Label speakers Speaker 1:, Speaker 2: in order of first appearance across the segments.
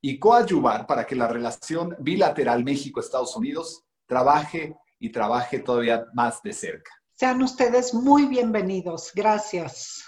Speaker 1: y coadyuvar para que la relación bilateral México-Estados Unidos trabaje y trabaje todavía más de cerca.
Speaker 2: Sean ustedes muy bienvenidos. Gracias.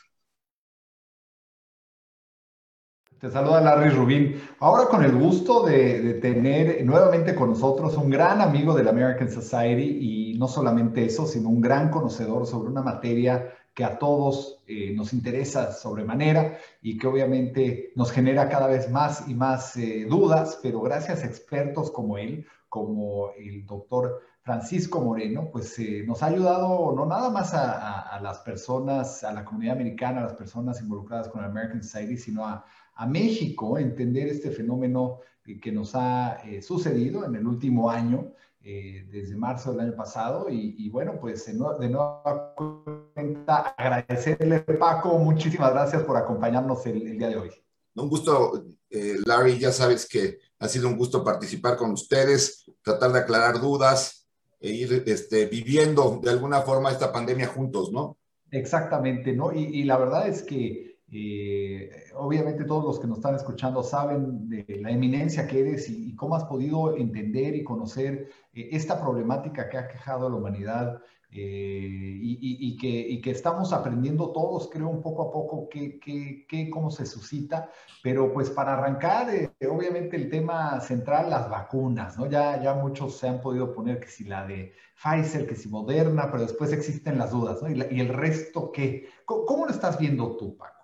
Speaker 3: Te saluda Larry Rubin. Ahora con el gusto de, tener nuevamente con nosotros un gran amigo de la American Society y no solamente eso, sino un gran conocedor sobre una materia que a todos eh, nos interesa sobremanera y que obviamente nos genera cada vez más y más eh, dudas, pero gracias a expertos como él, como el doctor Francisco Moreno, pues eh, nos ha ayudado no nada más a, a, las personas, a la comunidad americana, a las personas involucradas con la American Society, sino a, a México entender este fenómeno que nos ha eh, sucedido en el último año, eh, desde marzo del año pasado. Y, bueno, pues de nueva cuenta agradecerle, Paco, muchísimas gracias por acompañarnos el, día de hoy.
Speaker 4: Un gusto, eh, Larry, ya sabes que ha sido un gusto participar con ustedes, tratar de aclarar dudas e ir este, viviendo de alguna forma esta pandemia juntos, ¿no?
Speaker 3: Exactamente, ¿no? y la verdad es que eh, obviamente todos los que nos están escuchando saben de la eminencia que eres y, cómo has podido entender y conocer eh, esta problemática que ha quejado a la humanidad eh, y, que, que, estamos aprendiendo todos, creo, un poco a poco qué, cómo se suscita. Pero pues para arrancar, obviamente el tema central, las vacunas, ¿no? Ya, ya muchos se han podido poner que si la de Pfizer, que si Moderna, pero después existen las dudas, ¿no? Y, el resto, ¿qué? ¿Cómo, ¿Cómo, lo estás viendo tú, Paco?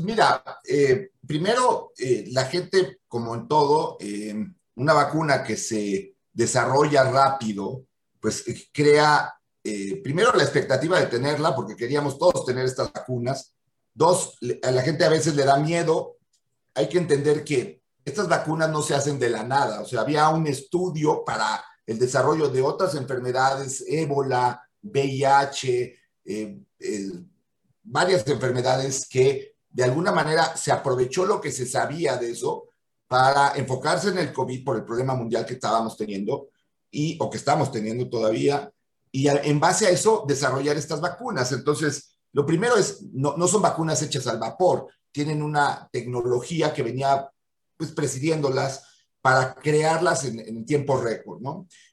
Speaker 4: Pues mira, eh, primero, eh, la gente, como en todo, una vacuna que se desarrolla rápido, pues eh, crea, primero, la expectativa de tenerla, porque queríamos todos tener estas vacunas. Dos, a la gente a veces le da miedo. Hay que entender que estas vacunas no se hacen de la nada. O sea, había un estudio para el desarrollo de otras enfermedades, ébola, VIH, varias enfermedades que de alguna manera se aprovechó lo que se sabía de eso para enfocarse en el COVID por el problema mundial que estábamos teniendo y o que estamos teniendo todavía y en base a eso desarrollar estas vacunas. Entonces, lo primero es, no, no son vacunas hechas al vapor, tienen una tecnología que venía pues presidiéndolas para crearlas en, en tiempo récord.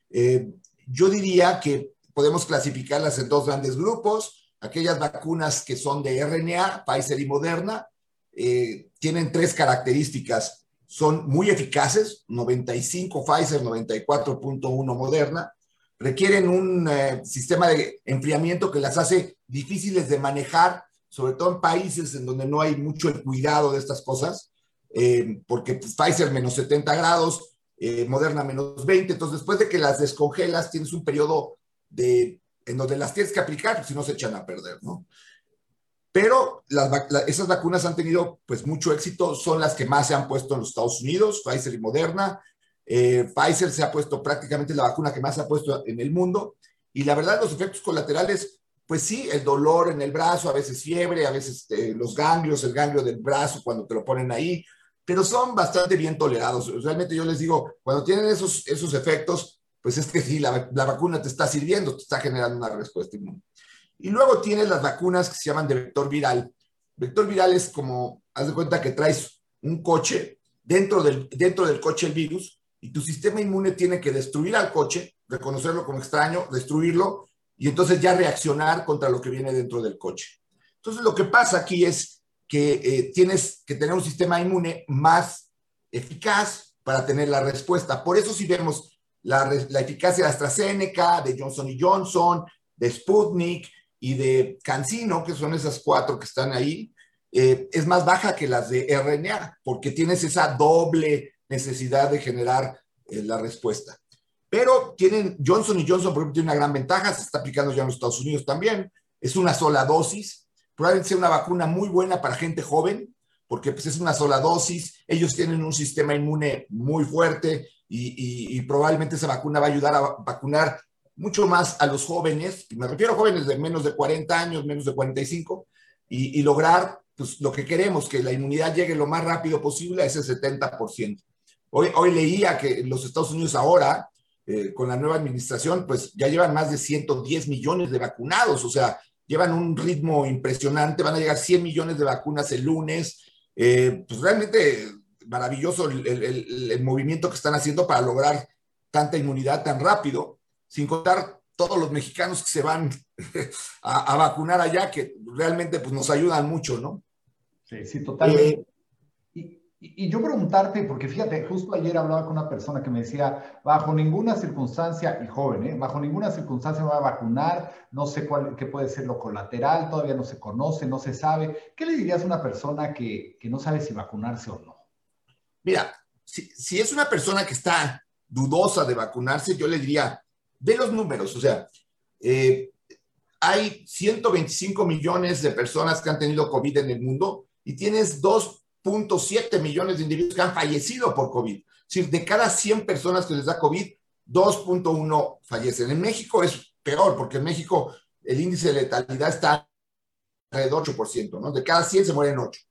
Speaker 4: Eh, yo diría que podemos clasificarlas en dos grandes grupos. Aquellas vacunas que son de RNA, Pfizer y Moderna, eh, tienen tres características. Son muy eficaces, 95 Pfizer, 94.1 Moderna. Requieren un eh, sistema de enfriamiento que las hace difíciles de manejar, sobre todo en países en donde no hay mucho el cuidado de estas cosas, eh, porque pues, Pfizer menos 70 grados, Moderna menos 20. Entonces, después de que las descongelas, tienes un periodo de, en donde las tienes que aplicar, si no se echan a perder, ¿no? Pero esas vacunas han tenido pues mucho éxito, son las que más se han puesto en los Estados Unidos, Pfizer y Moderna. Eh, Pfizer se ha puesto prácticamente la vacuna que más se ha puesto en el mundo. Y la verdad, los efectos colaterales, pues sí, el dolor en el brazo, a veces fiebre, a veces eh, los ganglios, el ganglio del brazo cuando te lo ponen ahí, pero son bastante bien tolerados. Realmente yo les digo, cuando tienen esos, esos efectos, pues es que sí, la, la vacuna te está sirviendo, te está generando una respuesta inmune. Y luego tienes las vacunas que se llaman de vector viral. Vector viral es como, haz de cuenta que traes un coche, dentro del, dentro del coche el virus, y tu sistema inmune tiene que destruir al coche, reconocerlo como extraño, destruirlo, y entonces ya reaccionar contra lo que viene dentro del coche. Entonces lo que pasa aquí es que eh, tienes que tener un sistema inmune más eficaz para tener la respuesta. Por eso si vemos la, eficacia de AstraZeneca, de Johnson Johnson, de Sputnik, y de Cancino, que son esas cuatro que están ahí, eh, es más baja que las de RNA, porque tienes esa doble necesidad de generar eh, la respuesta. Pero tienen, Johnson y Johnson, por ejemplo, tiene una gran ventaja, se está aplicando ya en los Estados Unidos también, es una sola dosis, probablemente sea una vacuna muy buena para gente joven, porque pues, es una sola dosis, ellos tienen un sistema inmune muy fuerte y, y probablemente esa vacuna va a ayudar a vacunar mucho más a los jóvenes, me refiero a jóvenes de menos de 40 años, menos de 45, y, y lograr pues, lo que queremos, que la inmunidad llegue lo más rápido posible a ese 70%. Hoy, hoy leía que los Estados Unidos ahora, eh, con la nueva administración, pues ya llevan más de 110 millones de vacunados, o sea, llevan un ritmo impresionante, van a llegar 100 millones de vacunas el lunes, eh, pues realmente maravilloso el, el, el, movimiento que están haciendo para lograr tanta inmunidad tan rápido sin contar todos los mexicanos que se van a, a vacunar allá, que realmente pues, nos ayudan mucho, ¿no?
Speaker 3: Sí, sí, totalmente. Eh, y, y, yo preguntarte, porque fíjate, justo ayer hablaba con una persona que me decía, bajo ninguna circunstancia, y joven, ¿eh? bajo ninguna circunstancia me va a vacunar, no sé cuál, qué puede ser lo colateral, todavía no se conoce, no se sabe. ¿Qué le dirías a una persona que, que no sabe si vacunarse o no?
Speaker 4: Mira, si, es una persona que está dudosa de vacunarse, yo le diría, ve los números, o sea, eh, hay 125 millones de personas que han tenido COVID en el mundo y tienes 2.7 millones de individuos que han fallecido por COVID. Es decir, de cada 100 personas que les da COVID, 2.1 fallecen. En México es peor, porque en México el índice de letalidad está alrededor del 8%, ¿no? De cada 100 se mueren 8.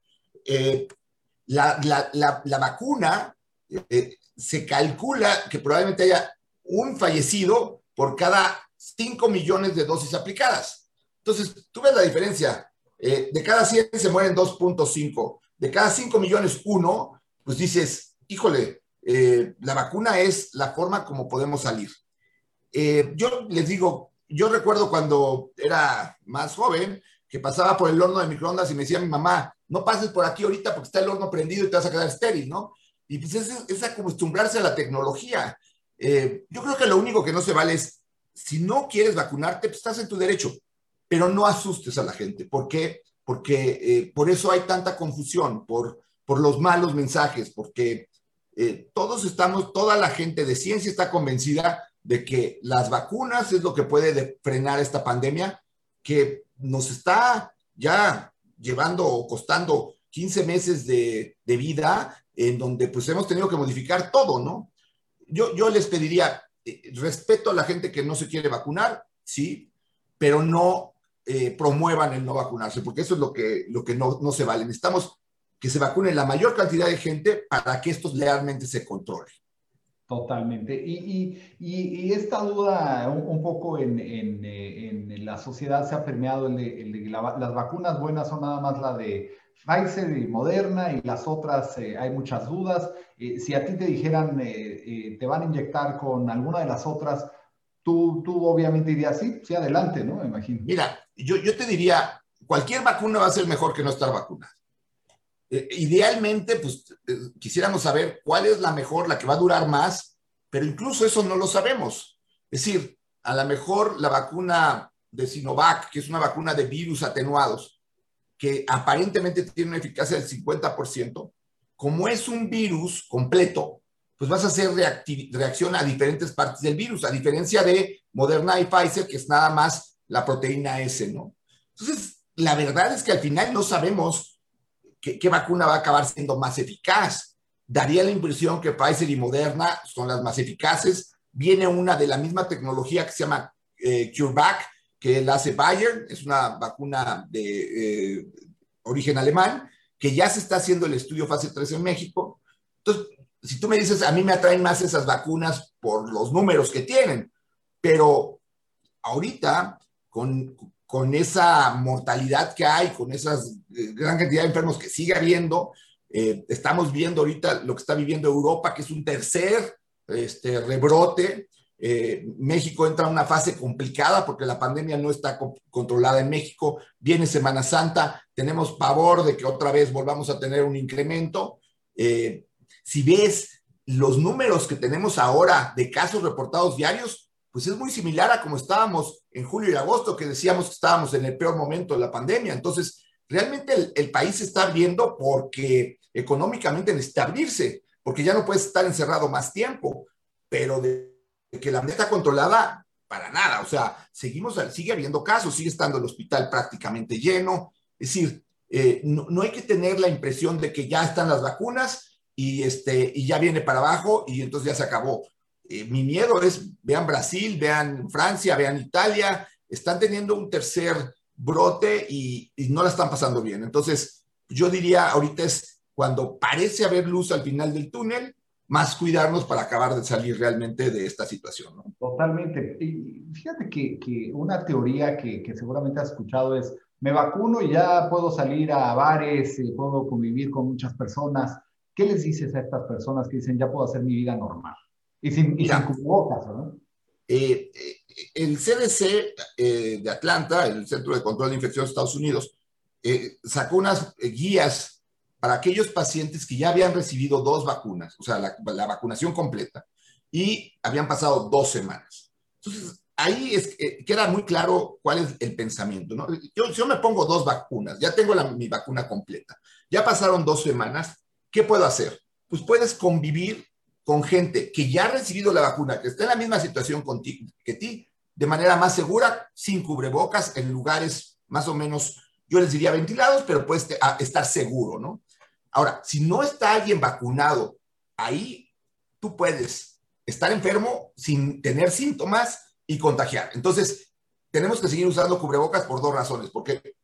Speaker 4: Eh, la, la, la, vacuna eh, se calcula que probablemente haya un fallecido por cada 5 millones de dosis aplicadas. Entonces, tú ves la diferencia. Eh, de cada 100 se mueren 2.5. De cada 5 millones, uno, pues dices, híjole, eh, la vacuna es la forma como podemos salir. Yo les digo, yo recuerdo cuando era más joven, que pasaba por el horno de microondas y me decía mi mamá, no pases por aquí ahorita porque está el horno prendido y te vas a quedar estéril, ¿no? Y pues es, es acostumbrarse a la tecnología. Eh, yo creo que lo único que no se vale es, si no quieres vacunarte, pues estás en tu derecho, pero no asustes a la gente. ¿Por qué? Porque eh, por eso hay tanta confusión, por, por los malos mensajes, porque eh, todos estamos, toda la gente de ciencia está convencida de que las vacunas es lo que puede frenar esta pandemia que nos está ya llevando o costando 15 meses de, de vida en donde pues hemos tenido que modificar todo, ¿no? yo, yo les pediría eh, respeto a la gente que no se quiere vacunar, sí, pero no eh, promuevan el no vacunarse, porque eso es lo que, lo que no, no se vale. Necesitamos que se vacune la mayor cantidad de gente para que esto realmente se controle.
Speaker 3: Totalmente. Y, y, y, esta duda un, poco en, en, la sociedad se ha permeado el las vacunas buenas son nada más la de Pfizer y Moderna y las otras eh, hay muchas dudas. Eh, si a ti te dijeran, eh, eh, te van a inyectar con alguna de las otras, tú, tú obviamente dirías, sí, sí, adelante, ¿no? Me imagino.
Speaker 4: Mira, yo, yo te diría, cualquier vacuna va a ser mejor que no estar vacunada. Idealmente, pues quisiéramos saber cuál es la mejor, la que va a durar más, pero incluso eso no lo sabemos. Es decir, a lo mejor la vacuna de Sinovac, que es una vacuna de virus atenuados, que aparentemente tiene una eficacia del 50%, como es un virus completo, pues vas a hacer reacción a diferentes partes del virus, a diferencia de Moderna y Pfizer, que es nada más la proteína S, ¿no? Entonces, la verdad es que al final no sabemos qué, vacuna va a acabar siendo más eficaz. Daría la impresión que Pfizer y Moderna son las más eficaces. Viene una de la misma tecnología que se llama eh, CureVac, que la hace Bayer, es una vacuna de eh, origen alemán, que ya se está haciendo el estudio fase 3 en México. Entonces, si tú me dices, a mí me atraen más esas vacunas por los números que tienen, pero ahorita, con, con esa mortalidad que hay, con esa eh, gran cantidad de enfermos que sigue habiendo, eh, estamos viendo ahorita lo que está viviendo Europa, que es un tercer este, rebrote. Eh, México entra en una fase complicada porque la pandemia no está controlada en México. Viene Semana Santa, tenemos pavor de que otra vez volvamos a tener un incremento. Si ves los números que tenemos ahora de casos reportados diarios, pues es muy similar a como estábamos en julio y agosto, que decíamos que estábamos en el peor momento de la pandemia. Entonces, realmente el, país está abriendo porque económicamente necesita abrirse, porque ya no puedes estar encerrado más tiempo, pero de, que la está controlada, para nada. O sea, seguimos, sigue habiendo casos, sigue estando el hospital prácticamente lleno. Es decir, eh, no, no, hay que tener la impresión de que ya están las vacunas y, este, y ya viene para abajo y entonces ya se acabó. Eh, mi miedo es, vean Brasil, vean Francia, vean Italia, están teniendo un tercer brote y, no la están pasando bien. Entonces, yo diría, ahorita es cuando parece haber luz al final del túnel, más cuidarnos para acabar de salir realmente de esta situación. ¿no?
Speaker 3: Totalmente. Y fíjate que, que una teoría que, que, seguramente has escuchado es, me vacuno y ya puedo salir a bares, y puedo convivir con muchas personas. ¿Qué les dices a estas personas que dicen, ya puedo hacer mi vida normal? Y sin, y cubrebocas, ¿no?
Speaker 4: Eh, eh, el CDC eh, de Atlanta, el Centro de Control de Infecciones de Estados Unidos, sacó unas guías para aquellos pacientes que ya habían recibido dos vacunas, o sea, la, vacunación completa, y habían pasado dos semanas. Entonces, ahí es, queda muy claro cuál es el pensamiento. ¿no? Yo, yo me pongo dos vacunas, ya tengo mi vacuna completa, ya pasaron dos semanas, ¿qué puedo hacer? Pues puedes convivir con gente que ya ha recibido la vacuna, que está en la misma situación que ti, de manera más segura, sin cubrebocas, en lugares más o menos, yo les diría ventilados, pero puedes estar seguro, ¿no? Ahora, si no está alguien vacunado, ahí tú puedes estar enfermo sin tener síntomas y contagiar. Entonces, tenemos que seguir usando cubrebocas por dos razones, porque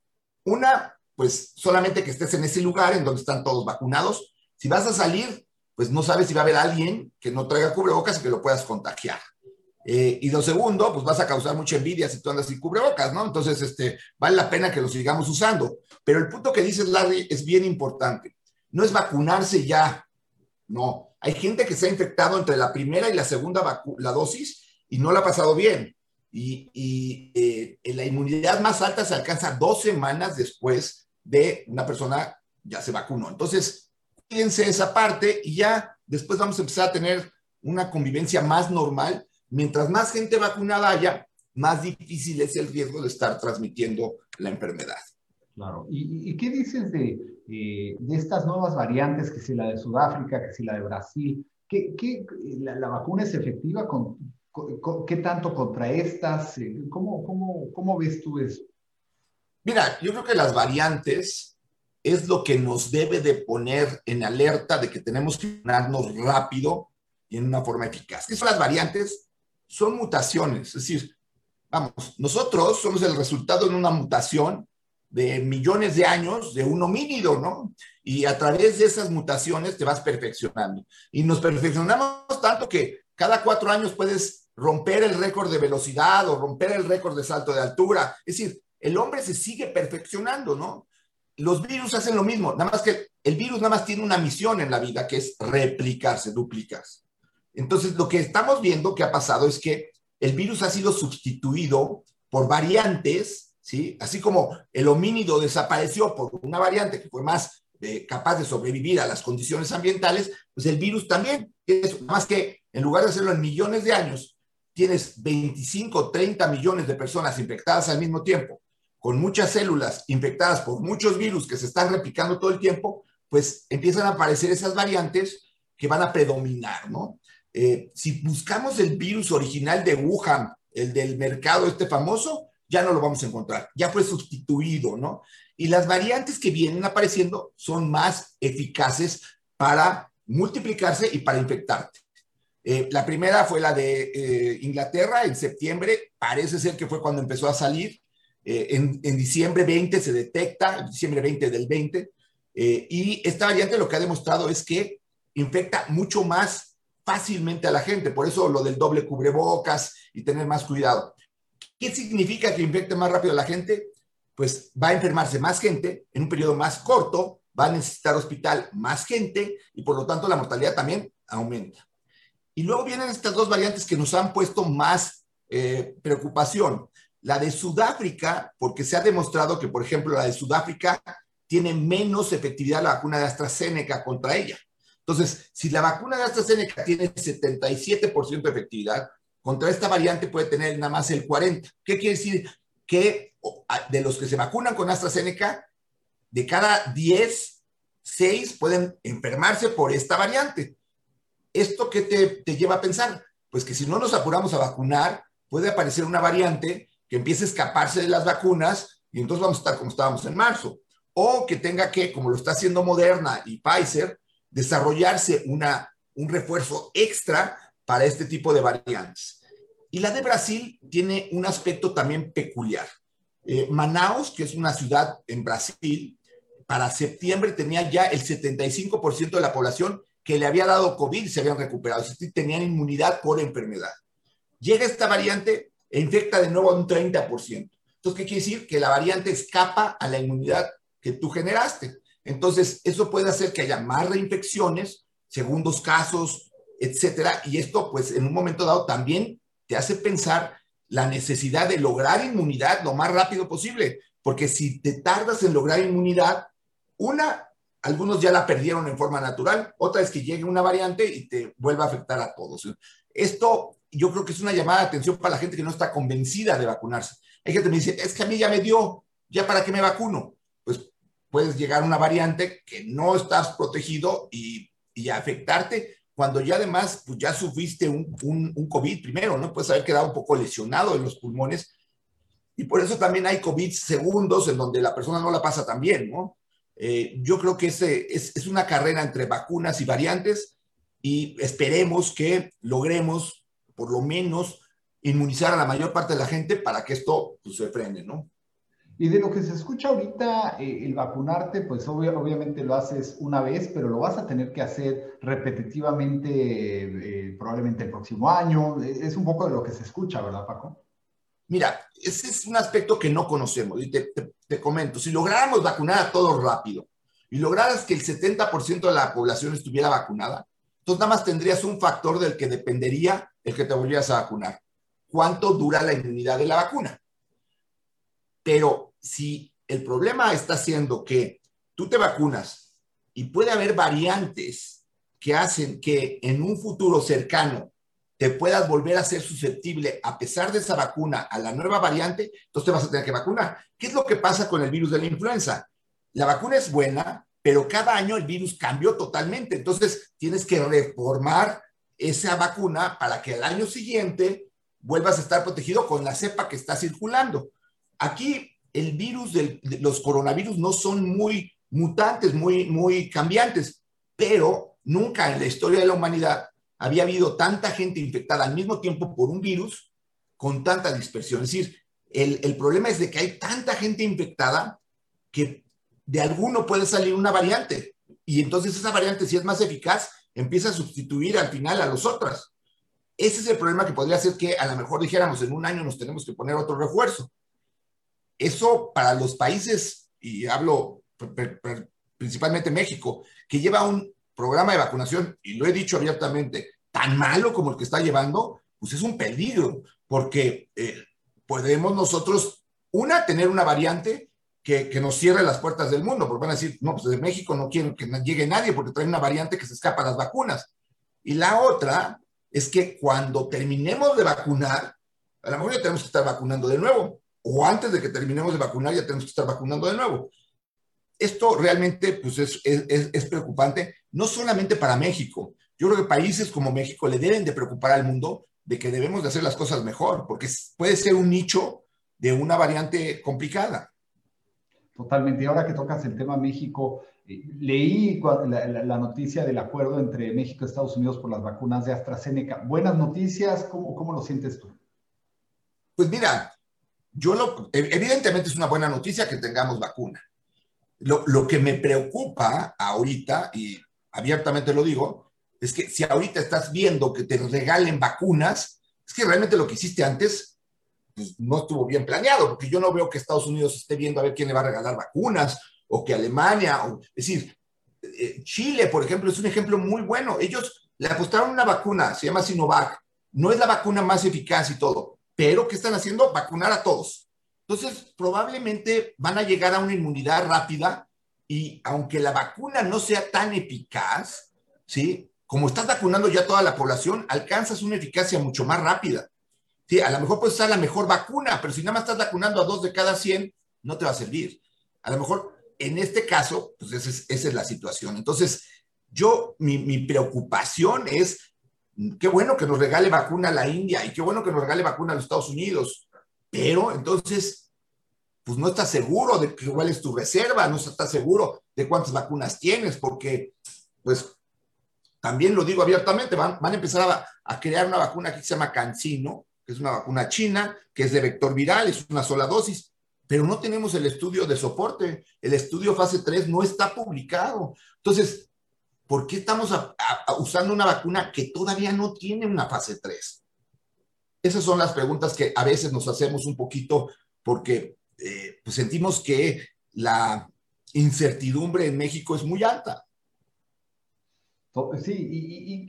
Speaker 4: una, pues solamente que estés en ese lugar en donde están todos vacunados, si vas a salir, pues no sabes si va a haber alguien que no traiga cubrebocas y que lo puedas contagiar. Eh, y lo segundo, pues vas a causar mucha envidia si tú andas sin cubrebocas, ¿no? Entonces, este, vale la pena que lo sigamos usando. Pero el punto que dices, Larry, es bien importante. No es vacunarse ya, no. Hay gente que se ha infectado entre la primera y la segunda la dosis y no la ha pasado bien. Y, eh, la inmunidad más alta se alcanza dos semanas después de una persona ya se vacunó. Entonces, Fíjense esa parte y ya después vamos a empezar a tener una convivencia más normal. Mientras más gente vacunada haya, más difícil es el riesgo de estar transmitiendo la enfermedad.
Speaker 3: Claro. ¿Y, qué dices de, eh, de, estas nuevas variantes, que si la de Sudáfrica, que si la de Brasil? ¿Qué, qué la, vacuna es efectiva? Con, ¿Qué tanto contra estas? ¿Cómo, cómo, ¿Cómo ves tú eso?
Speaker 4: Mira, yo creo que las variantes es lo que nos debe de poner en alerta de que tenemos que ganarnos rápido y en una forma eficaz. ¿Qué son las variantes? Son mutaciones, es decir, vamos, nosotros somos el resultado de una mutación de millones de años de un homínido, ¿no? Y a través de esas mutaciones te vas perfeccionando. Y nos perfeccionamos tanto que cada cuatro años puedes romper el récord de velocidad o romper el récord de salto de altura. Es decir, el hombre se sigue perfeccionando, ¿no? los virus hacen lo mismo, nada más que el virus nada más tiene una misión en la vida, que es replicarse, duplicarse. Entonces, lo que estamos viendo que ha pasado es que el virus ha sido sustituido por variantes, ¿sí? Así como el homínido desapareció por una variante que fue más eh, capaz de sobrevivir a las condiciones ambientales, pues el virus también. Es más que en lugar de hacerlo en millones de años, tienes 25, 30 millones de personas infectadas al mismo tiempo, con muchas células infectadas por muchos virus que se están replicando todo el tiempo, pues empiezan a aparecer esas variantes que van a predominar, ¿no? Eh, si buscamos el virus original de Wuhan, el del mercado este famoso, ya no lo vamos a encontrar, ya fue sustituido, ¿no? Y las variantes que vienen apareciendo son más eficaces para multiplicarse y para infectarte. Eh, la primera fue la de eh, Inglaterra en septiembre, parece ser que fue cuando empezó a salir. en, en, diciembre 20 se detecta, diciembre 20 del 20, y esta variante lo que ha demostrado es que infecta mucho más fácilmente a la gente. Por eso lo del doble cubrebocas y tener más cuidado. ¿Qué significa que infecte más rápido a la gente? Pues va a enfermarse más gente en un periodo más corto, va a necesitar hospital más gente y por lo tanto la mortalidad también aumenta. Y luego vienen estas dos variantes que nos han puesto más eh, preocupación. La de Sudáfrica, porque se ha demostrado que, por ejemplo, la de Sudáfrica tiene menos efectividad la vacuna de AstraZeneca contra ella. Entonces, si la vacuna de AstraZeneca tiene 77% de efectividad, contra esta variante puede tener nada más el 40%. ¿Qué quiere decir? Que de los que se vacunan con AstraZeneca, de cada 10, 6 pueden enfermarse por esta variante. ¿Esto qué te, lleva a pensar? Pues que si no nos apuramos a vacunar, puede aparecer una variante que empiece a escaparse de las vacunas y entonces vamos a estar como estábamos en marzo. O que tenga que, como lo está haciendo Moderna y Pfizer, desarrollarse una, un refuerzo extra para este tipo de variantes. Y la de Brasil tiene un aspecto también peculiar. Eh, Manaus, que es una ciudad en Brasil, para septiembre tenía ya el 75% de la población que le había dado COVID se habían recuperado, es decir, tenían inmunidad por enfermedad. Llega esta variante e infecta de nuevo a un 30%. Entonces, ¿qué quiere decir? Que la variante escapa a la inmunidad que tú generaste. Entonces, eso puede hacer que haya más reinfecciones, segundos casos, etcétera. Y esto, pues, en un momento dado también te hace pensar la necesidad de lograr inmunidad lo más rápido posible, porque si te tardas en lograr inmunidad, una, algunos ya la perdieron en forma natural, otra es que llegue una variante y te vuelva a afectar a todos. Esto yo creo que es una llamada de atención para la gente que no está convencida de vacunarse. Hay gente que me dice, es que a mí ya me dio, ¿ya para qué me vacuno? puedes llegar a una variante que no estás protegido y, y afectarte cuando ya además pues ya sufriste un, un, un, COVID primero, ¿no? Puedes haber quedado un poco lesionado en los pulmones y por eso también hay COVID segundos en donde la persona no la pasa tan bien, ¿no? Eh, yo creo que ese, es, es una carrera entre vacunas y variantes y esperemos que logremos por lo menos inmunizar a la mayor parte de la gente para que esto pues, se frene, ¿no?
Speaker 3: Y de lo que se escucha ahorita, eh, el vacunarte, pues obviamente lo haces una vez, pero lo vas a tener que hacer repetitivamente eh, probablemente el próximo año. Es un poco de lo que se escucha, ¿verdad, Paco?
Speaker 4: Mira, ese es un aspecto que no conocemos y te, te comento. Si lográramos vacunar a todos rápido y lograras que el 70% de la población estuviera vacunada, entonces nada más tendrías un factor del que dependería el que te volvieras a vacunar. ¿Cuánto dura la inmunidad de la vacuna? Pero si el problema está siendo que tú te vacunas y puede haber variantes que hacen que en un futuro cercano te puedas volver a ser susceptible a pesar de esa vacuna a la nueva variante, entonces te vas a tener que vacunar. ¿Qué es lo que pasa con el virus de la influenza? La vacuna es buena, pero cada año el virus cambió totalmente. Entonces tienes que reformar esa vacuna para que al año siguiente vuelvas a estar protegido con la cepa que está circulando. Aquí el virus, de los coronavirus no son muy mutantes, muy, muy cambiantes, pero nunca en la historia de la humanidad había habido tanta gente infectada al mismo tiempo por un virus con tanta dispersión. Es decir, el, el problema es de que hay tanta gente infectada que de alguno puede salir una variante y entonces esa variante, si es más eficaz, empieza a sustituir al final a las otras. Ese es el problema que podría ser que a lo mejor dijéramos en un año nos tenemos que poner otro refuerzo. Eso para los países, y hablo principalmente México, que lleva un programa de vacunación, y lo he dicho abiertamente, tan malo como el que está llevando, pues es un peligro, porque eh, podemos nosotros, una, tener una variante que, que, nos cierre las puertas del mundo, porque van a decir, no, pues de México no quieren que llegue nadie porque trae una variante que se escapa a las vacunas. Y la otra es que cuando terminemos de vacunar, a lo mejor ya tenemos que estar vacunando de nuevo, o antes de que terminemos de vacunar ya tenemos que estar vacunando de nuevo. Esto realmente pues es, es, es preocupante, no solamente para México. Yo creo que países como México le deben de preocupar al mundo de que debemos de hacer las cosas mejor, porque puede ser un nicho de una variante complicada.
Speaker 3: Totalmente. Y ahora que tocas el tema México, eh, leí la, la, la, noticia del acuerdo entre México y Estados Unidos por las vacunas de AstraZeneca. Buenas noticias, ¿cómo, cómo lo sientes tú?
Speaker 4: Pues mira, yo lo, evidentemente es una buena noticia que tengamos vacuna. Lo, lo que me preocupa ahorita, y abiertamente lo digo, es que si ahorita estás viendo que te regalen vacunas, es que realmente lo que hiciste antes pues, no estuvo bien planeado, porque yo no veo que Estados Unidos esté viendo a ver quién le va a regalar vacunas, o que Alemania, o, es decir, eh, Chile, por ejemplo, es un ejemplo muy bueno. Ellos le apostaron una vacuna, se llama Sinovac, no es la vacuna más eficaz y todo, pero ¿qué están haciendo? Vacunar a todos. Entonces, probablemente van a llegar a una inmunidad rápida y aunque la vacuna no sea tan eficaz, ¿sí? Como estás vacunando ya toda la población, alcanzas una eficacia mucho más rápida. Sí, a lo mejor puede ser la mejor vacuna, pero si nada más estás vacunando a dos de cada 100, no te va a servir. A lo mejor en este caso, pues esa es, esa es la situación. Entonces, yo, mi, preocupación es, qué bueno que nos regale vacuna a la India y qué bueno que nos regale vacuna a los Estados Unidos, pero entonces, pues no estás seguro de cuál es tu reserva, no estás seguro de cuántas vacunas tienes, porque, pues, también lo digo abiertamente, van, van a empezar a, a crear una vacuna que se llama Cancino, que es una vacuna china, que es de vector viral, es una sola dosis, pero no tenemos el estudio de soporte. El estudio fase 3 no está publicado. Entonces, ¿por qué estamos usando una vacuna que todavía no tiene una fase 3? Esas son las preguntas que a veces nos hacemos un poquito porque eh, pues sentimos que la incertidumbre en México es muy alta.
Speaker 3: Sí,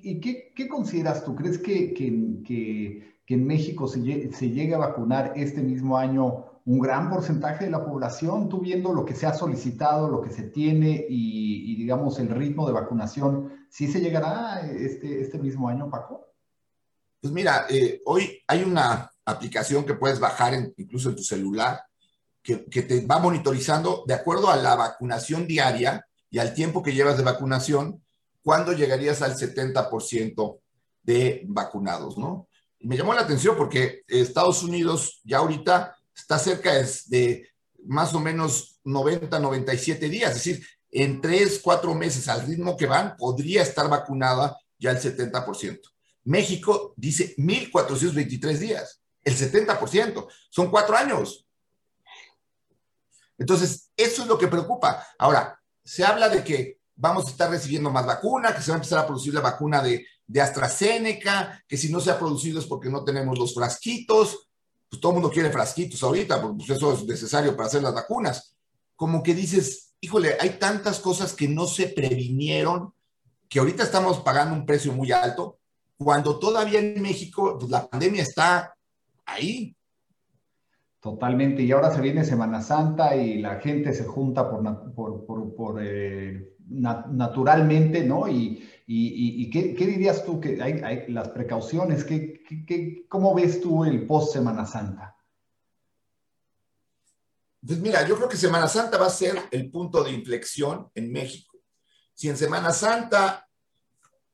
Speaker 3: ¿y, qué, consideras tú? ¿Crees que en México se, se llegue a vacunar este mismo año un gran porcentaje de la población, tú viendo lo que se ha solicitado, lo que se tiene y, digamos el ritmo de vacunación, ¿sí se llegará este, este mismo año, Paco?
Speaker 4: Pues mira, eh, hoy hay una aplicación que puedes bajar incluso en tu celular que, que, te va monitorizando de acuerdo a la vacunación diaria y al tiempo que llevas de vacunación, cuándo llegarías al 70% de vacunados, ¿no? me llamó la atención porque Estados Unidos ya ahorita está cerca de más o menos 90, 97 días, es decir, en tres, cuatro meses al ritmo que van, podría estar vacunada ya el 70%. México dice 1.423 días, el 70%, son cuatro años. Entonces, eso es lo que preocupa. Ahora, se habla de que vamos a estar recibiendo más vacuna, que se va a empezar a producir la vacuna de de AstraZeneca, que si no se ha producido es porque no tenemos los frasquitos, pues todo el mundo quiere frasquitos ahorita, porque pues eso es necesario para hacer las vacunas. Como que dices, híjole, hay tantas cosas que no se previnieron, que ahorita estamos pagando un precio muy alto, cuando todavía en México pues, la pandemia está ahí.
Speaker 3: Totalmente, y ahora se viene Semana Santa y la gente se junta por, por, por, por eh, nat naturalmente, ¿no? Y, ¿Y, qué, dirías tú que hay, las precauciones? ¿qué, cómo ves tú el post Semana Santa?
Speaker 4: Pues mira, yo creo que Semana Santa va a ser el punto de inflexión en México. Si en Semana Santa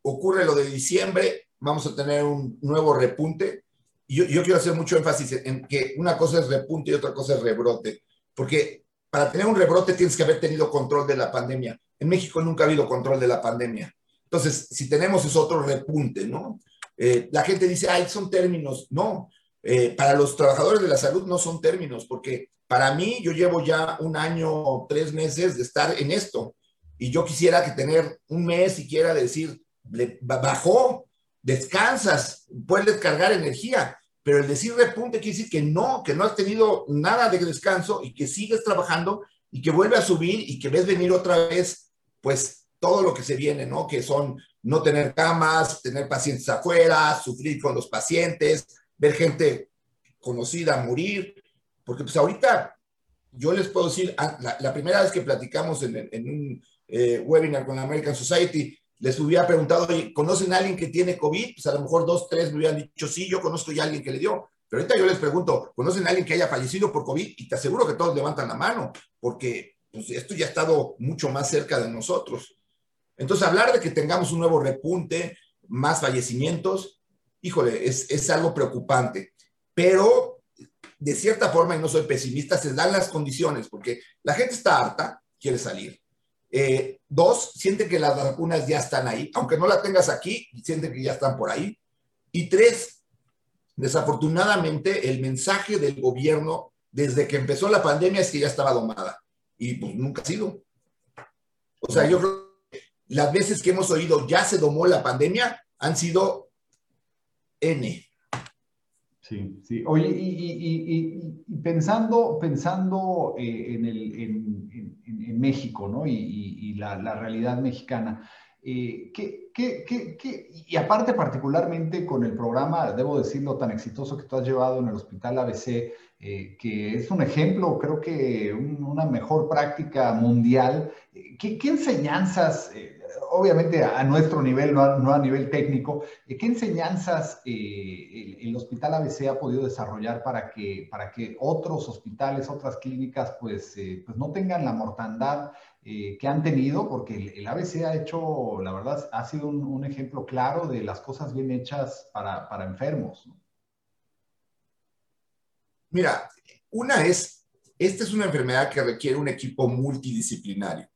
Speaker 4: ocurre lo de diciembre, vamos a tener un nuevo repunte. Yo, yo quiero hacer mucho énfasis en que una cosa es repunte y otra cosa es rebrote. Porque para tener un rebrote tienes que haber tenido control de la pandemia. En México nunca ha habido control de la pandemia. Entonces, si tenemos es otro repunte, ¿no? Eh, la gente dice, ay, son términos. No, eh, para los trabajadores de la salud no son términos, porque para mí yo llevo ya un año, tres meses de estar en esto, y yo quisiera que tener un mes siquiera de decir, bajó, descansas, puedes descargar energía, pero el decir repunte quiere decir que no, que no has tenido nada de descanso y que sigues trabajando y que vuelve a subir y que ves venir otra vez, pues todo lo que se viene, ¿no? Que son no tener camas, tener pacientes afuera, sufrir con los pacientes, ver gente conocida morir, porque pues ahorita yo les puedo decir, ah, la, primera vez que platicamos en, un eh, webinar con la American Society, les hubiera preguntado, ¿conocen a alguien que tiene COVID? Pues a lo mejor dos, tres me hubieran dicho, sí, yo conozco ya a alguien que le dio. Pero ahorita yo les pregunto, ¿conocen a alguien que haya fallecido por COVID? Y te aseguro que todos levantan la mano, porque pues, esto ya ha estado mucho más cerca de nosotros. Entonces, hablar de que tengamos un nuevo repunte, más fallecimientos, híjole, es, es algo preocupante. Pero, de cierta forma, y no soy pesimista, se dan las condiciones, porque la gente está harta, quiere salir eh, dos, siente que las vacunas ya están ahí, aunque no las tengas aquí, siente que ya están por ahí. Y tres, desafortunadamente el mensaje del gobierno desde que empezó la pandemia es que ya estaba domada. Y pues nunca ha sido. O sea, yo creo las veces que hemos oído ya se domó la pandemia han sido N.
Speaker 3: Sí, sí. Oye, y, pensando, pensando eh, en, el, en, México, ¿no? Y, la, realidad mexicana, eh, y aparte particularmente con el programa, debo decirlo, tan exitoso que tú has llevado en el Hospital ABC, eh, que es un ejemplo, creo que una mejor práctica mundial, ¿qué, enseñanzas obviamente a nuestro nivel, no a, nivel técnico, eh, ¿qué enseñanzas eh, el, Hospital ABC ha podido desarrollar para que, para que otros hospitales, otras clínicas, pues, eh, pues no tengan la mortandad que han tenido? Porque el, ABC ha hecho, la verdad, ha sido un, ejemplo claro de las cosas bien hechas para, para enfermos.
Speaker 4: Mira, una es, esta es una enfermedad que requiere un equipo multidisciplinario.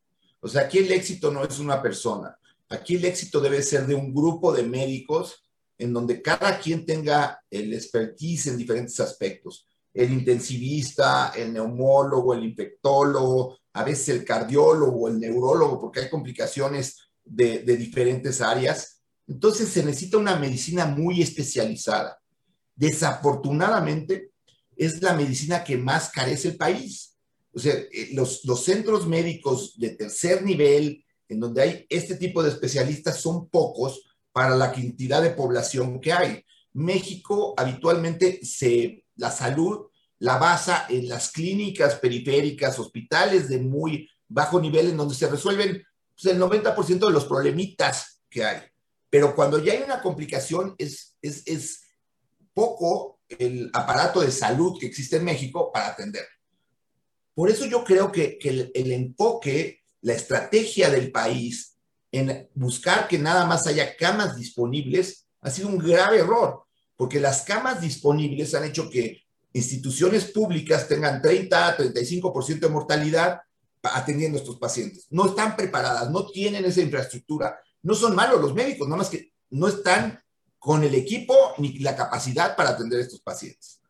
Speaker 4: O sea, aquí el éxito no es una persona. Aquí el éxito debe ser de un grupo de médicos en donde cada quien tenga el expertise en diferentes aspectos. El intensivista, el neumólogo, el infectólogo, a veces el cardiólogo, el neurólogo, porque hay complicaciones de, de diferentes áreas. Entonces se necesita una medicina muy especializada. Desafortunadamente, es la medicina que más carece el país o sea, eh, los, centros médicos de tercer nivel, en donde hay este tipo de especialistas, son pocos para la cantidad de población que hay. México habitualmente se, la salud la basa en las clínicas periféricas, hospitales de muy bajo nivel, en donde se resuelven pues, el 90% de los problemitas que hay. Pero cuando ya hay una complicación, es, es poco el aparato de salud que existe en México para atender. Por eso yo creo que, el, enfoque, la estrategia del país en buscar que nada más haya camas disponibles ha sido un grave error, porque las camas disponibles han hecho que instituciones públicas tengan 30 a 35% de mortalidad atendiendo a estos pacientes. No están preparadas, no tienen esa infraestructura. No son malos los médicos, nada más que no están con el equipo ni la capacidad para atender a estos pacientes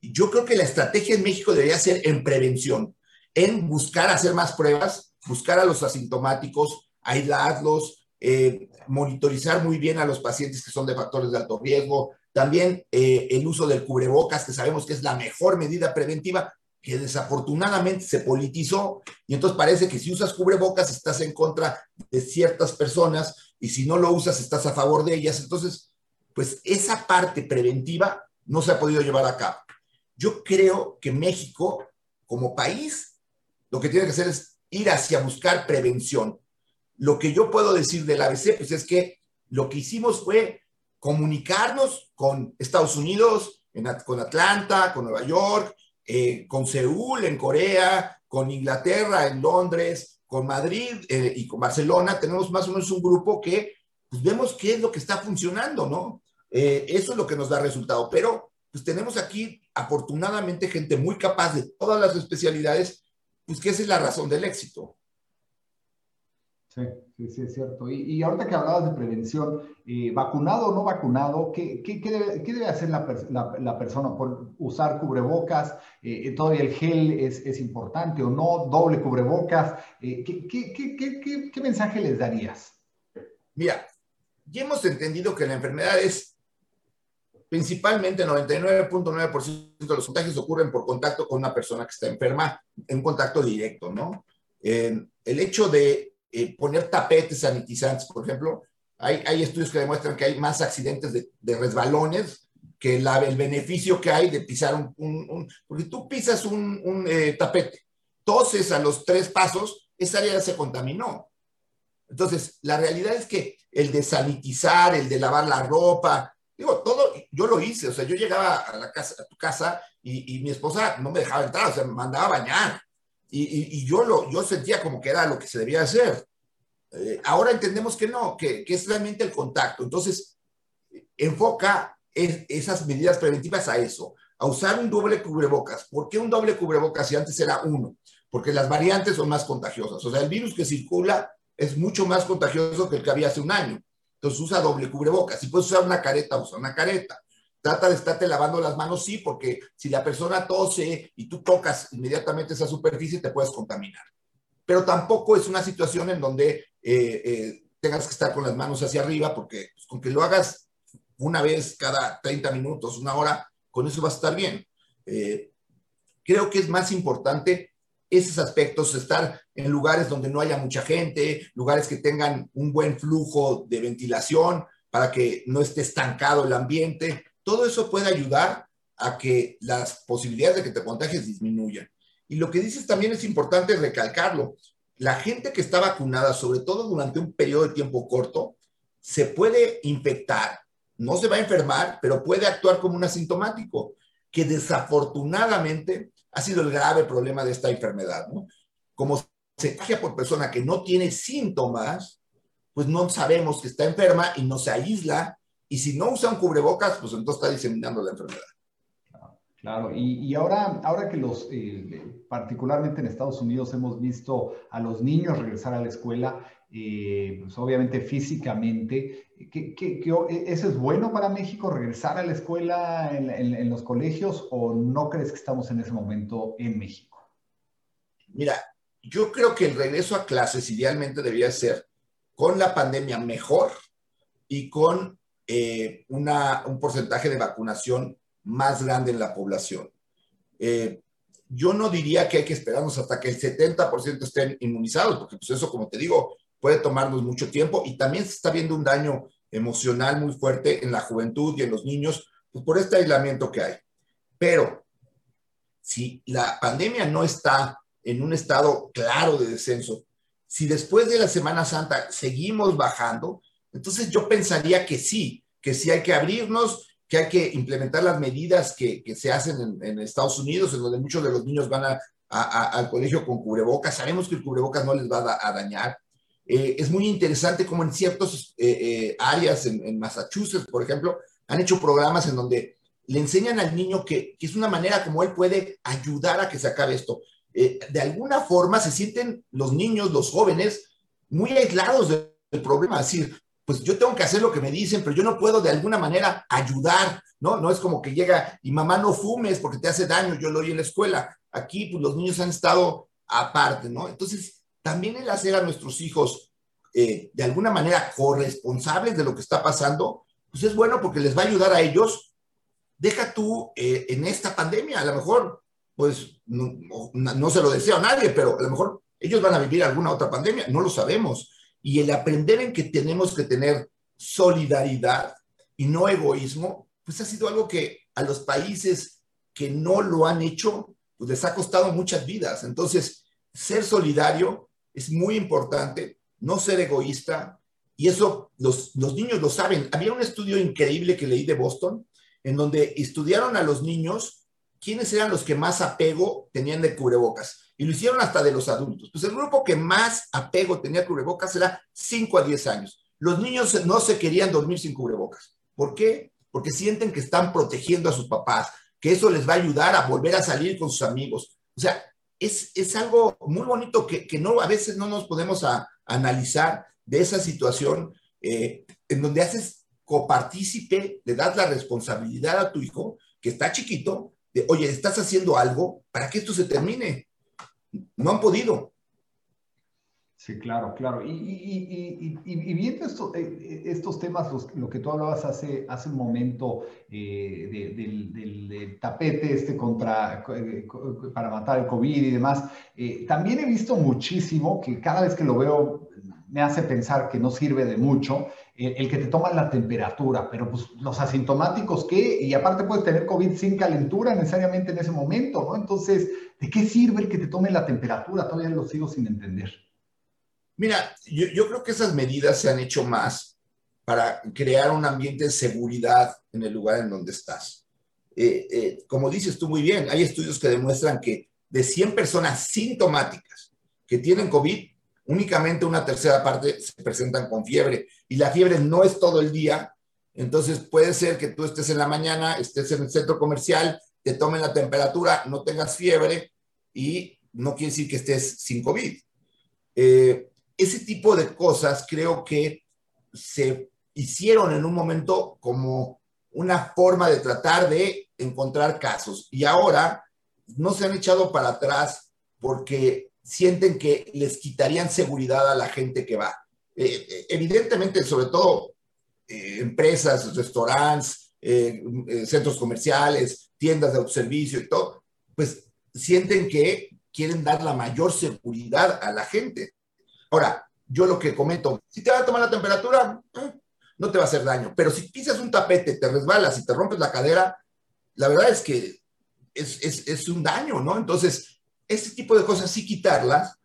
Speaker 4: yo creo que la estrategia en México debería ser en prevención, en buscar hacer más pruebas, buscar a los asintomáticos, aislarlos, eh, monitorizar muy bien a los pacientes que son de factores de alto riesgo, también eh, el uso del cubrebocas, que sabemos que es la mejor medida preventiva, que desafortunadamente se politizó y entonces parece que si usas cubrebocas estás en contra de ciertas personas y si no lo usas estás a favor de ellas. Entonces, pues esa parte preventiva no se ha podido llevar a cabo. Yo creo que México, como país, lo que tiene que hacer es ir hacia buscar prevención. Lo que yo puedo decir del ABC, pues es que lo que hicimos fue comunicarnos con Estados Unidos, con Atlanta, con Nueva York, eh, con Seúl, en Corea, con Inglaterra, en Londres, con Madrid eh, y con Barcelona. Tenemos más o menos un grupo que pues, vemos qué es lo que está funcionando, ¿no? Eh, eso es lo que nos da resultado. Pero pues tenemos aquí afortunadamente gente muy capaz de todas las especialidades, pues que esa es la razón del éxito.
Speaker 3: Sí, sí, sí, es cierto. Y, ahorita que hablabas de prevención, eh, vacunado o no vacunado, ¿qué, qué, debe, hacer la, persona? ¿Por usar cubrebocas? Eh, ¿Todavía el gel es, es, importante o no? ¿Doble cubrebocas? Eh, ¿qué, mensaje les darías?
Speaker 4: Mira, ya hemos entendido que la enfermedad es principalmente 99.9% de los contagios ocurren por contacto con una persona que está enferma, en contacto directo, ¿no? Eh, el hecho de eh, poner tapetes sanitizantes, por ejemplo, hay, estudios que demuestran que hay más accidentes de, de, resbalones que el beneficio que hay de pisar un, porque tú pisas un, eh, tapete, toses a los tres pasos, esa área se contaminó. Entonces, la realidad es que el de sanitizar, el de lavar la ropa, digo, todo, yo lo hice, o sea, yo llegaba a la casa, a tu casa y, mi esposa no me dejaba entrar, o sea, me mandaba a bañar. Y, yo, lo, yo sentía como que era lo que se debía hacer. Eh, ahora entendemos que no, que, que, es realmente el contacto. Entonces, enfoca esas medidas preventivas a eso, a usar un doble cubrebocas. ¿Por qué un doble cubrebocas si antes era uno? Porque las variantes son más contagiosas. O sea, el virus que circula es mucho más contagioso que el que había hace un año. Entonces usa doble cubrebocas. Si puedes usar una careta, usa una careta. Trata de estarte lavando las manos, sí, porque si la persona tose y tú tocas inmediatamente esa superficie, te puedes contaminar. Pero tampoco es una situación en donde eh, eh, tengas que estar con las manos hacia arriba, porque pues, con que lo hagas una vez cada 30 minutos, una hora, con eso va a estar bien. Eh, creo que es más importante esos aspectos, estar en lugares donde no haya mucha gente, lugares que tengan un buen flujo de ventilación para que no esté estancado el ambiente. Todo eso puede ayudar a que las posibilidades de que te contagies disminuyan. Y lo que dices también es importante recalcarlo. La gente que está vacunada, sobre todo durante un periodo de tiempo corto, se puede infectar, no se va a enfermar, pero puede actuar como un asintomático, que desafortunadamente ha sido el grave problema de esta enfermedad. Como se contagia por persona que no tiene síntomas, pues no sabemos que está enferma y no se aísla, y si no usa un cubrebocas, pues entonces está diseminando la enfermedad.
Speaker 3: Claro, y, ahora, ahora que los, eh, particularmente en Estados Unidos, hemos visto a los niños regresar a la escuela, eh, pues obviamente físicamente, ¿qué, eso es bueno para México, regresar a la escuela en, los colegios o no crees que estamos en ese momento en México?
Speaker 4: Mira, yo creo que el regreso a clases idealmente debería ser con la pandemia mejor y con eh, un porcentaje de vacunación más grande en la población. Eh, yo no diría que hay que esperarnos hasta que el 70% estén inmunizados, porque pues eso, como te digo, puede tomarnos mucho tiempo y también se está viendo un daño emocional muy fuerte en la juventud y en los niños pues, por este aislamiento que hay. Pero si la pandemia no está en un estado claro de descenso, si después de la Semana Santa seguimos bajando, entonces yo pensaría que sí, que sí hay que abrirnos, que hay que implementar las medidas que, se hacen en, Estados Unidos, en donde muchos de los niños van al colegio con cubrebocas. Sabemos que el cubrebocas no les va a, dañar. Eh, es muy interesante como en ciertas eh, eh, áreas, en, Massachusetts, por ejemplo, han hecho programas en donde le enseñan al niño que, es una manera como él puede ayudar a que se acabe esto. de alguna forma se sienten los niños, los jóvenes, muy aislados del problema. Es decir, pues yo tengo que hacer lo que me dicen, pero yo no puedo de alguna manera ayudar, ¿no? No es como que llega y mamá no fumes porque te hace daño, yo lo oí en la escuela. Aquí, pues los niños han estado aparte, ¿no? Entonces, también el hacer a nuestros hijos eh, de alguna manera corresponsables de lo que está pasando, pues es bueno porque les va a ayudar a ellos. Deja tú eh, en esta pandemia, a lo mejor, pues no, no se lo deseo a nadie, pero a lo mejor ellos van a vivir alguna otra pandemia, no lo sabemos y el aprender en que tenemos que tener solidaridad y no egoísmo, pues ha sido algo que a los países que no lo han hecho, pues les ha costado muchas vidas. Entonces, ser solidario es muy importante, no ser egoísta, y eso los, los niños lo saben. Había un estudio increíble que leí de Boston, en donde estudiaron a los niños quiénes eran los que más apego tenían de cubrebocas y lo hicieron hasta de los adultos. Pues el grupo que más apego tenía cubrebocas era 5 a 10 años. Los niños no se querían dormir sin cubrebocas. ¿Por qué? Porque sienten que están protegiendo a sus papás, que eso les va a ayudar a volver a salir con sus amigos. O sea, es, es algo muy bonito que, que, no, a veces no nos podemos a, analizar de esa situación eh, en donde haces copartícipe, le das la responsabilidad a tu hijo, que está chiquito, de, oye, estás haciendo algo para que esto se termine no han podido.
Speaker 3: Sí, claro, claro. Y, viendo eh, estos temas, lo que tú hablabas hace, hace un momento eh, del, tapete este contra, eh, para matar el COVID y demás, también he visto muchísimo que cada vez que lo veo me hace pensar que no sirve de mucho el, que te toman la temperatura, pero pues los asintomáticos, ¿qué? Y aparte puedes tener COVID sin calentura necesariamente en ese momento, ¿no? Entonces, ¿de qué sirve el que te tome la temperatura? Todavía lo sigo sin entender.
Speaker 4: Mira, yo, creo que esas medidas se han hecho más para crear un ambiente de seguridad en el lugar en donde estás. Eh, eh, como dices tú muy bien, hay estudios que demuestran que de 100 personas sintomáticas que tienen COVID, únicamente una tercera parte se presentan con fiebre y la fiebre no es todo el día. Entonces puede ser que tú estés en la mañana, estés en el centro comercial, te tomen la temperatura, no tengas fiebre y no quiere decir que estés sin COVID. Eh, ese tipo de cosas creo que se hicieron en un momento como una forma de tratar de encontrar casos y ahora no se han echado para atrás porque sienten que les quitarían seguridad a la gente que va. Eh, eh, evidentemente, sobre todo eh, empresas, restaurantes, centros comerciales, tiendas de autoservicio y todo, pues sienten que quieren dar la mayor seguridad a la gente. Ahora, yo lo que comento, si te va a tomar la temperatura, no te va a hacer daño, pero si pisas un tapete, te resbalas y te rompes la cadera, la verdad es que es, es, es un daño, ¿no? Entonces, este tipo de cosas sí quitarlas.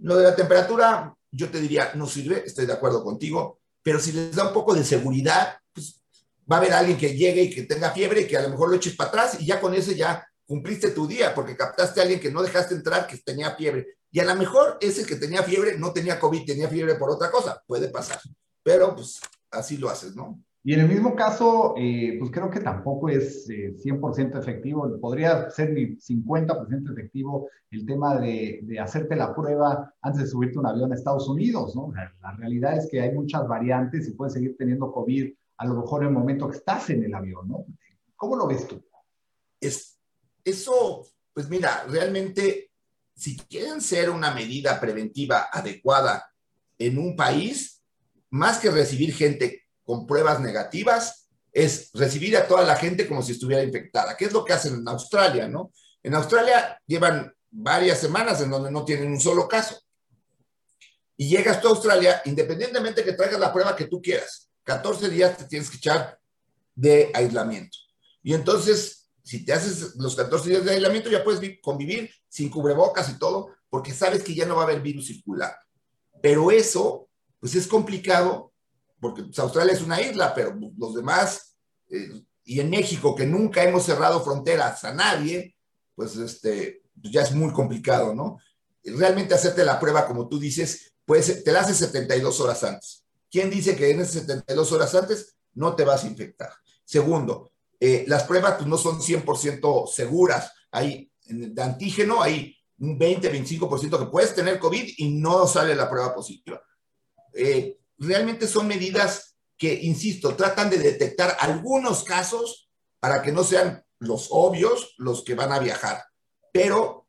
Speaker 4: Lo de la temperatura, yo te diría, no sirve, estoy de acuerdo contigo, pero si les da un poco de seguridad, pues va a haber alguien que llegue y que tenga fiebre y que a lo mejor lo eches para atrás y ya con eso ya cumpliste tu día porque captaste a alguien que no dejaste entrar que tenía fiebre. Y a lo mejor ese que tenía fiebre no tenía COVID, tenía fiebre por otra cosa, puede pasar, pero pues así lo haces, ¿no?
Speaker 3: Y en el mismo caso, eh, pues creo que tampoco es 100% eh, efectivo. Podría ser ni 50% efectivo el tema de, hacerte la prueba antes de subirte un avión a Estados Unidos, ¿no? La realidad es que hay muchas variantes y puedes seguir teniendo COVID a lo mejor en el momento que estás en el avión, ¿no? ¿Cómo lo ves tú?
Speaker 4: Es, eso, pues mira, realmente, si quieren ser una medida preventiva adecuada en un país, más que recibir gente con pruebas negativas es recibir a toda la gente como si estuviera infectada, ¿Qué es lo que hacen en Australia, ¿no? En Australia llevan varias semanas en donde no tienen un solo caso. Y llegas tú a Australia, independientemente que traigas la prueba que tú quieras, 14 días te tienes que echar de aislamiento. Y entonces, si te haces los 14 días de aislamiento, ya puedes convivir sin cubrebocas y todo, porque sabes que ya no va a haber virus circular. Pero eso, pues es complicado porque pues, Australia es una isla, pero los demás, eh, y en México, que nunca hemos cerrado fronteras a nadie, pues, este, pues ya es muy complicado, ¿no? Realmente hacerte la prueba, como tú dices, pues te la haces 72 horas antes. ¿Quién dice que en esas 72 horas antes no te vas a infectar? Segundo, eh, las pruebas pues, no son 100% seguras. Hay de antígeno, hay un 20-25% que puedes tener COVID y no sale la prueba positiva. Eh, realmente son medidas que, insisto, tratan de detectar algunos casos para que no sean los obvios los que van a viajar. Pero,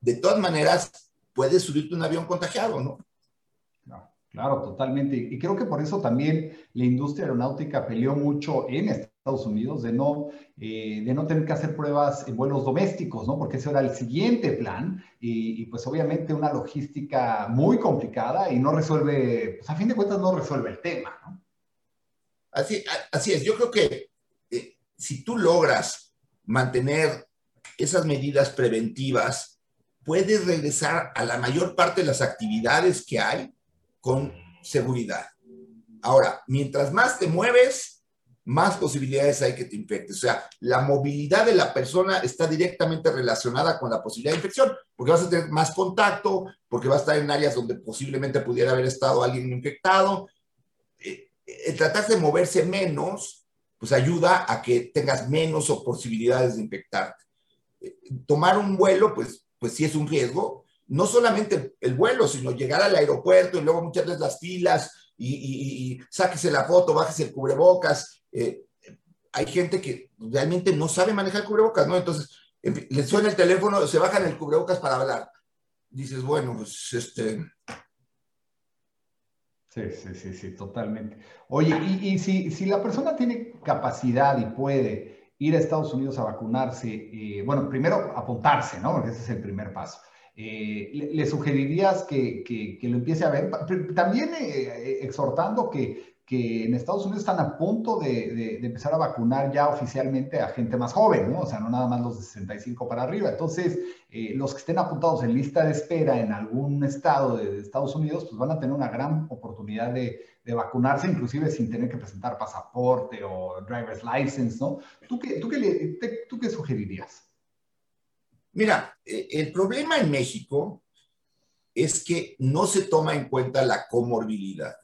Speaker 4: de todas maneras, puedes subirte un avión contagiado, ¿no?
Speaker 3: Claro, totalmente. Y creo que por eso también la industria aeronáutica peleó mucho en Estados Unidos de no, eh, de no tener que hacer pruebas en vuelos domésticos, ¿no? Porque ese era el siguiente plan y, pues obviamente una logística muy complicada y no resuelve, pues a fin de cuentas no resuelve el tema, ¿no?
Speaker 4: Así, así es, yo creo que eh, si tú logras mantener esas medidas preventivas, puedes regresar a la mayor parte de las actividades que hay con seguridad. Ahora, mientras más te mueves, más posibilidades hay que te infectes. O sea, la movilidad de la persona está directamente relacionada con la posibilidad de infección, porque vas a tener más contacto, porque vas a estar en áreas donde posiblemente pudiera haber estado alguien infectado. Eh, el tratar de moverse menos, pues ayuda a que tengas menos posibilidades de infectarte. Eh, tomar un vuelo, pues, pues sí es un riesgo, no solamente el vuelo, sino llegar al aeropuerto y luego muchas veces las filas y, sáquese la foto, bájese el cubrebocas. Eh, hay gente que realmente no sabe manejar cubrebocas, ¿no? Entonces, le suena el teléfono, se bajan el cubrebocas para hablar. Dices, bueno, pues este...
Speaker 3: Sí, sí, sí, sí, totalmente. Oye, y, si, si, la persona tiene capacidad y puede ir a Estados Unidos a vacunarse, eh, bueno, primero apuntarse, ¿no? Porque ese es el primer paso. eh, le, sugerirías que, que, lo empiece a ver. También eh, exhortando que, que en Estados Unidos están a punto de, empezar a vacunar ya oficialmente a gente más joven, ¿no? O sea, no nada más los de 65 para arriba. Entonces, eh, los que estén apuntados en lista de espera en algún estado de, Estados Unidos, pues van a tener una gran oportunidad de, vacunarse, inclusive sin tener que presentar pasaporte o driver's license, ¿no? ¿Tú qué, tú qué, tú qué sugerirías?
Speaker 4: Mira, eh, el problema en México es que no se toma en cuenta la comorbilidad.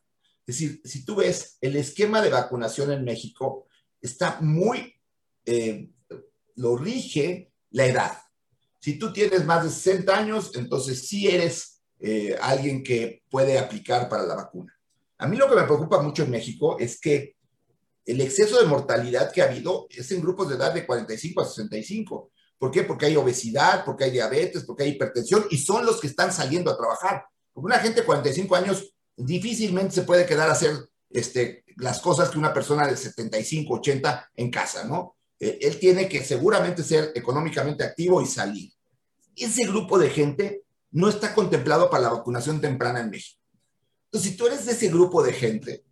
Speaker 4: Es decir, si tú ves, el esquema de vacunación en México está muy, eh, lo rige la edad. Si tú tienes más de 60 años, entonces sí eres eh, alguien que puede aplicar para la vacuna. A mí lo que me preocupa mucho en México es que el exceso de mortalidad que ha habido es en grupos de edad de 45 a 65. ¿Por qué? Porque hay obesidad, porque hay diabetes, porque hay hipertensión y son los que están saliendo a trabajar. Porque una gente de 45 años difícilmente se puede quedar a hacer este, las cosas que una persona de 75, 80 en casa, ¿no? Eh, él tiene que seguramente ser económicamente activo y salir. Ese grupo de gente no está contemplado para la vacunación temprana en México. Entonces, si tú eres de ese grupo de gente,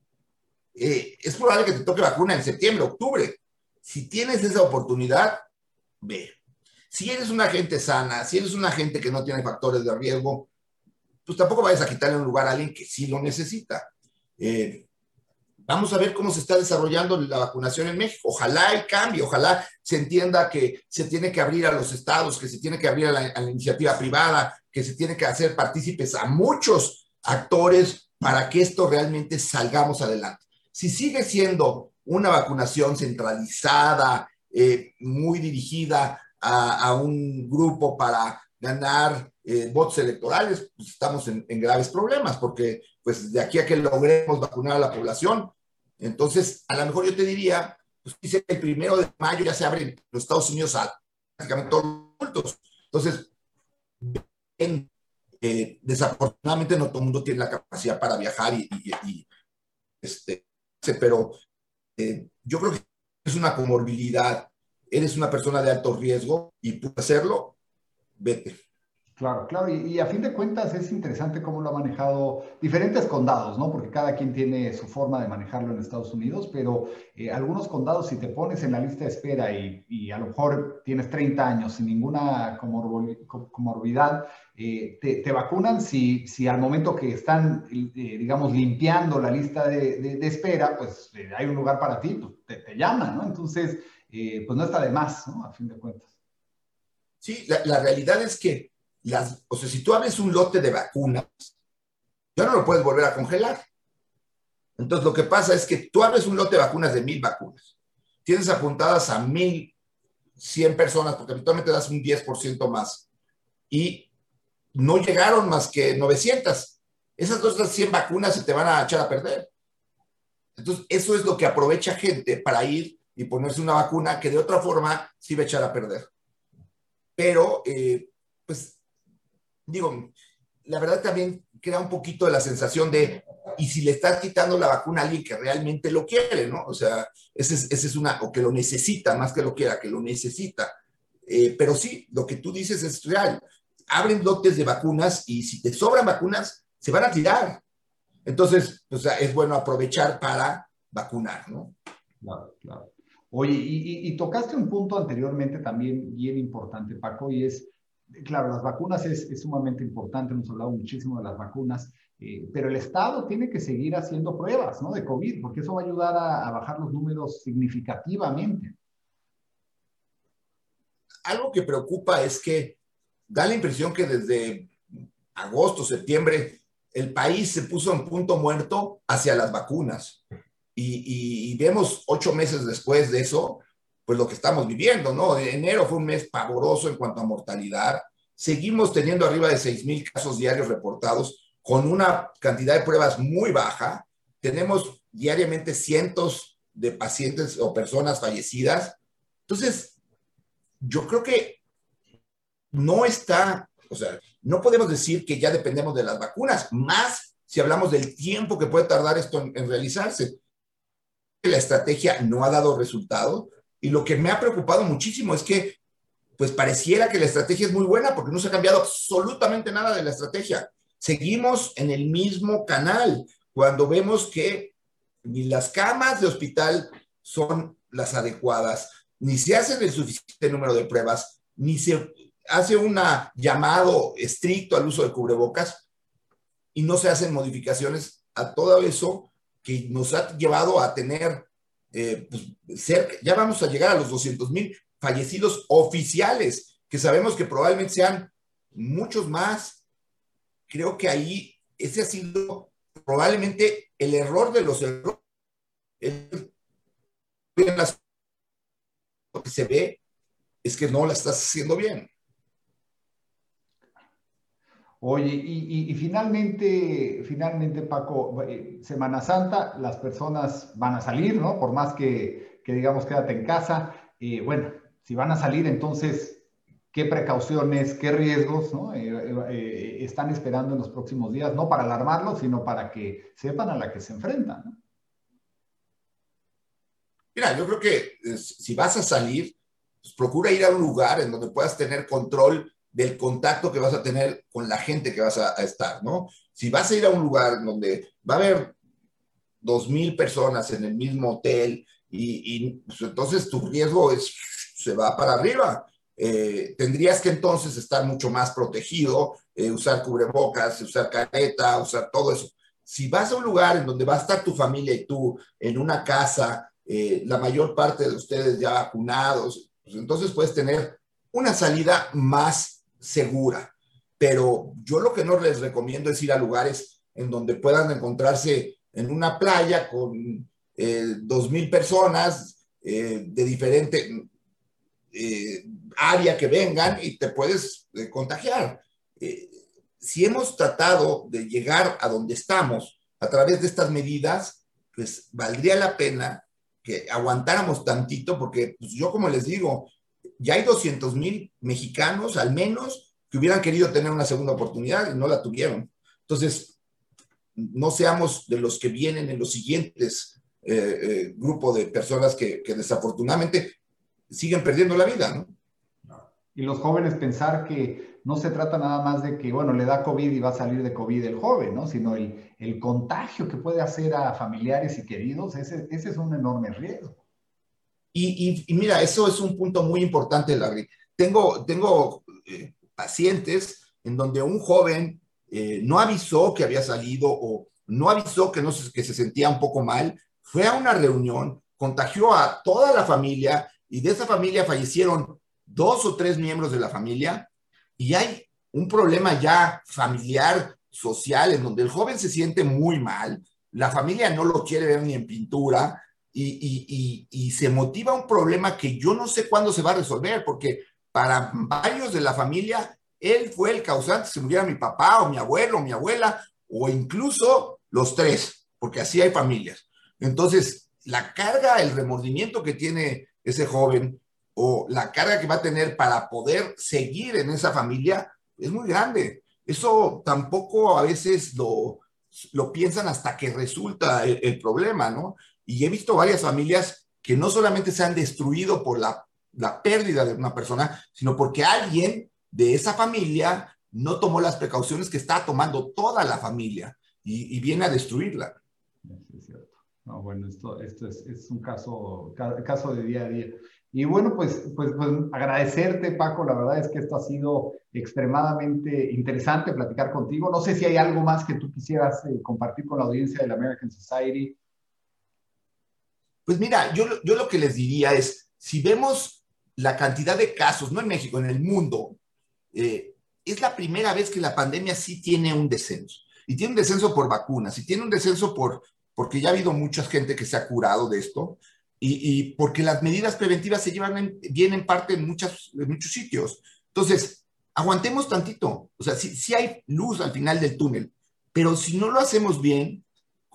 Speaker 4: eh, es probable que te toque vacuna en septiembre, octubre. Si tienes esa oportunidad, ve. Si eres una gente sana, si eres una gente que no tiene factores de riesgo, pues tampoco vayas a quitarle un lugar a alguien que sí lo necesita. Eh, vamos a ver cómo se está desarrollando la vacunación en México. Ojalá hay cambio, ojalá se entienda que se tiene que abrir a los estados, que se tiene que abrir a la, iniciativa privada, que se tiene que hacer partícipes a muchos actores para que esto realmente salgamos adelante. Si sigue siendo una vacunación centralizada, eh, muy dirigida a, a, un grupo para ganar eh, electorales, pues estamos en, graves problemas, porque pues de aquí a que logremos vacunar a la población, entonces a lo mejor yo te diría, pues dice que el primero de mayo ya se abren los Estados Unidos a prácticamente todos los adultos. Entonces, eh, desafortunadamente no todo el mundo tiene la capacidad para viajar y, este, pero eh, yo creo que es una comorbilidad, eres una persona de alto riesgo y puedes hacerlo, vete.
Speaker 3: Claro, claro, y, a fin de cuentas es interesante cómo lo ha manejado diferentes condados, ¿no? Porque cada quien tiene su forma de manejarlo en Estados Unidos, pero eh, algunos condados, si te pones en la lista de espera y, a lo mejor tienes 30 años sin ninguna comorbidad, eh, te, vacunan si, si al momento que están, eh, digamos, limpiando la lista de, espera, pues hay un lugar para ti, pues te, te llaman, ¿no? Entonces, pues no está de más, ¿no? A fin de cuentas.
Speaker 4: Sí, la realidad es que o sea, si tú abres un lote de vacunas, ya no lo puedes volver a congelar. Entonces, lo que pasa es que tú abres un lote de vacunas de mil vacunas, tienes apuntadas a mil cien personas, porque habitualmente das un 10% más, y no llegaron más que 900. Esas otras 100 vacunas se te van a echar a perder. Entonces, eso es lo que aprovecha gente para ir y ponerse una vacuna que de otra forma sí va a echar a perder. Pero, eh, pues digo, la verdad también crea un poquito de la sensación de, y si le estás quitando la vacuna a alguien que realmente lo quiere, ¿no? O sea, ese es, ese es una, o que lo necesita, más que lo quiera, que lo necesita. Eh, pero sí, lo que tú dices es real. Abren lotes de vacunas y si te sobran vacunas, se van a tirar. Entonces, o sea, es bueno aprovechar para vacunar, ¿no?
Speaker 3: Claro, claro. Oye, y, y tocaste un punto anteriormente también bien importante, Paco, y es claro, las vacunas es, sumamente importante, hemos hablado muchísimo de las vacunas, eh, pero el Estado tiene que seguir haciendo pruebas ¿no? de COVID, porque eso va a ayudar a, bajar los números significativamente.
Speaker 4: Algo que preocupa es que da la impresión que desde agosto, septiembre, el país se puso en punto muerto hacia las vacunas. Y, vemos ocho meses después de eso pues lo que estamos viviendo, ¿no? Enero fue un mes pavoroso en cuanto a mortalidad. Seguimos teniendo arriba de 6 mil casos diarios reportados con una cantidad de pruebas muy baja. Tenemos diariamente cientos de pacientes o personas fallecidas. Entonces, yo creo que no está, o sea, no podemos decir que ya dependemos de las vacunas, más si hablamos del tiempo que puede tardar esto en, en realizarse. La estrategia no ha dado resultado y lo que me ha preocupado muchísimo es que pues pareciera que la estrategia es muy buena porque no se ha cambiado absolutamente nada de la estrategia. Seguimos en el mismo canal cuando vemos que ni las camas de hospital son las adecuadas, ni se hace el suficiente número de pruebas, ni se hace un llamado estricto al uso de cubrebocas y no se hacen modificaciones a todo eso que nos ha llevado a tener eh, pues, cerca, ya vamos a llegar a los 200 mil fallecidos oficiales, que sabemos que probablemente sean muchos más. Creo que ahí ese ha sido probablemente el error de los errores. Lo que se ve es que no la estás haciendo bien.
Speaker 3: Oye, y, finalmente, finalmente, Paco, eh, Semana Santa, las personas van a salir, ¿no? Por más que, digamos quédate en casa. Eh, bueno, si van a salir, entonces, ¿qué precauciones, qué riesgos ¿no? Eh, están esperando en los próximos días? No para alarmarlos, sino para que sepan a la que se enfrentan. ¿no?
Speaker 4: Mira, yo creo que si vas a salir, pues procura ir a un lugar en donde puedas tener control del contacto que vas a tener con la gente que vas a, estar, ¿no? Si vas a ir a un lugar donde va a haber dos mil personas en el mismo hotel y, pues, entonces tu riesgo es, se va para arriba. Eh, tendrías que entonces estar mucho más protegido, eh, usar cubrebocas, usar careta, usar todo eso. Si vas a un lugar en donde va a estar tu familia y tú en una casa, eh, la mayor parte de ustedes ya vacunados, pues entonces puedes tener una salida más segura. Pero yo lo que no les recomiendo es ir a lugares en donde puedan encontrarse en una playa con eh, dos mil personas eh, de diferente eh, área que vengan y te puedes contagiar. si hemos tratado de llegar a donde estamos a través de estas medidas, pues valdría la pena que aguantáramos tantito, porque pues, yo como les digo, ya hay 200 mil mexicanos al menos que hubieran querido tener una segunda oportunidad y no la tuvieron. Entonces, no seamos de los que vienen en los siguientes eh, eh, grupos de personas que, desafortunadamente siguen perdiendo la vida, ¿no?
Speaker 3: Y los jóvenes pensar que no se trata nada más de que, bueno, le da COVID y va a salir de COVID el joven, ¿no? Sino el, contagio que puede hacer a familiares y queridos, ese es un enorme riesgo.
Speaker 4: Y, mira, eso es un punto muy importante, Larry. Tengo, tengo eh, pacientes en donde un joven eh, no avisó que había salido o no avisó que, no que se sentía un poco mal, fue a una reunión, contagió a toda la familia y de esa familia fallecieron dos o tres miembros de la familia y hay un problema ya familiar, social, en donde el joven se siente muy mal, la familia no lo quiere ver ni en pintura, y, se motiva un problema que yo no sé cuándo se va a resolver, porque para varios de la familia, él fue el causante, se muriera mi papá o mi abuelo o mi abuela, o incluso los tres, porque así hay familias. Entonces, la carga, el remordimiento que tiene ese joven o la carga que va a tener para poder seguir en esa familia es muy grande. Eso tampoco a veces lo, lo piensan hasta que resulta el problema, ¿no? Y he visto varias familias que no solamente se han destruido por la, pérdida de una persona, sino porque alguien de esa familia no tomó las precauciones que está tomando toda la familia y, viene a destruirla.
Speaker 3: es cierto. No, bueno, esto, esto es, un caso, caso de día a día. Y bueno, pues, pues, pues, agradecerte, Paco. La verdad es que esto ha sido extremadamente interesante platicar contigo. No sé si hay algo más que tú quisieras eh, compartir con la audiencia de la American Society
Speaker 4: pues mira, yo, yo lo que les diría es, si vemos la cantidad de casos, no en México, en el mundo, eh, es la primera vez que la pandemia sí tiene un descenso. Y tiene un descenso por vacunas, y tiene un descenso por, porque ya ha habido mucha gente que se ha curado de esto, y, porque las medidas preventivas se llevan bien en parte en, muchas, en muchos sitios. Entonces, aguantemos tantito. O sea, sí hay luz al final del túnel, pero si no lo hacemos bien,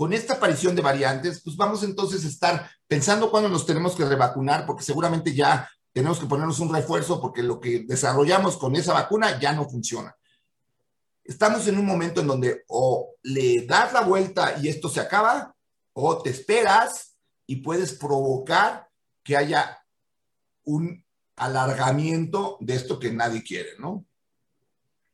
Speaker 4: con esta aparición de variantes, pues vamos entonces a estar pensando cuándo nos tenemos que revacunar, porque seguramente ya tenemos que ponernos un refuerzo porque lo que desarrollamos con esa vacuna ya no funciona. Estamos en un momento en donde o le das la vuelta y esto se acaba, o te esperas y puedes provocar que haya un alargamiento de esto que nadie quiere, ¿no?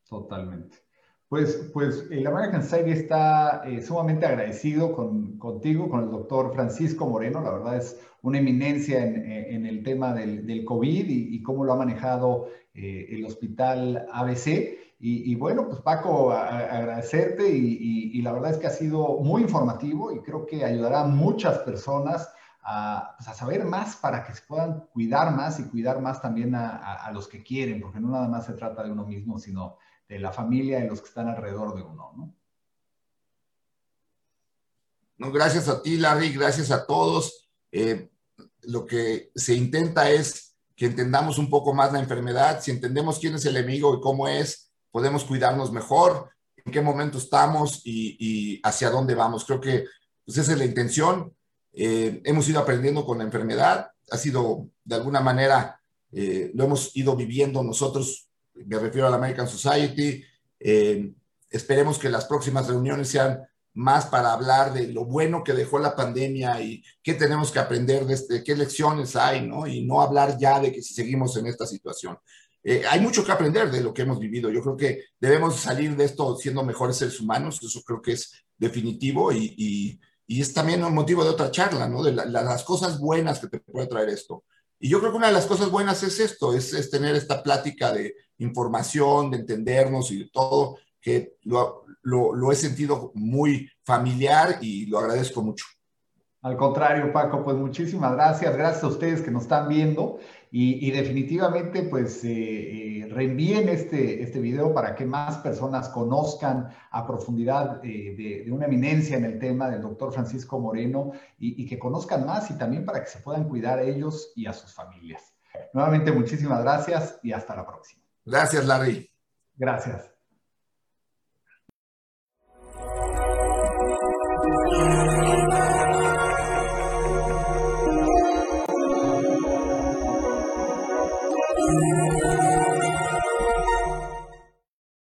Speaker 3: Totalmente. Pues, pues el American Society está eh, sumamente agradecido con, contigo, con el doctor Francisco Moreno. La verdad es una eminencia en, en el tema del, del COVID y, cómo lo ha manejado eh, el hospital ABC. Y, bueno, pues Paco, a, agradecerte y, la verdad es que ha sido muy informativo y creo que ayudará a muchas personas a, pues a, saber más para que se puedan cuidar más y cuidar más también a, los que quieren, porque no nada más se trata de uno mismo, sino de la familia y los que están alrededor de uno, ¿no?
Speaker 4: No, gracias a ti, Larry, gracias a todos. Eh, lo que se intenta es que entendamos un poco más la enfermedad. Si entendemos quién es el enemigo y cómo es, podemos cuidarnos mejor, en qué momento estamos y, y hacia dónde vamos. Creo que pues, esa es la intención. Eh, hemos ido aprendiendo con la enfermedad, ha sido de alguna manera, eh, lo hemos ido viviendo nosotros me refiero a la American Society. Eh, esperemos que las próximas reuniones sean más para hablar de lo bueno que dejó la pandemia y qué tenemos que aprender de este, qué lecciones hay, ¿no? Y no hablar ya de que si seguimos en esta situación. Eh, hay mucho que aprender de lo que hemos vivido. Yo creo que debemos salir de esto siendo mejores seres humanos. Eso creo que es definitivo y, y, y es también un motivo de otra charla, ¿no? De la, las cosas buenas que te puede traer esto. Y yo creo que una de las cosas buenas es esto, es, es tener esta plática de información, de entendernos y de todo, que lo, lo, lo, he sentido muy familiar y lo agradezco mucho.
Speaker 3: Al contrario, Paco, pues muchísimas gracias. Gracias a ustedes que nos están viendo y, y definitivamente pues eh, eh, reenvíen este, este video para que más personas conozcan a profundidad eh, de, de, una eminencia en el tema del doctor Francisco Moreno y, y que conozcan más y también para que se puedan cuidar a ellos y a sus familias. Nuevamente, muchísimas gracias y hasta la próxima.
Speaker 4: Gracias, Larry.
Speaker 3: Gracias.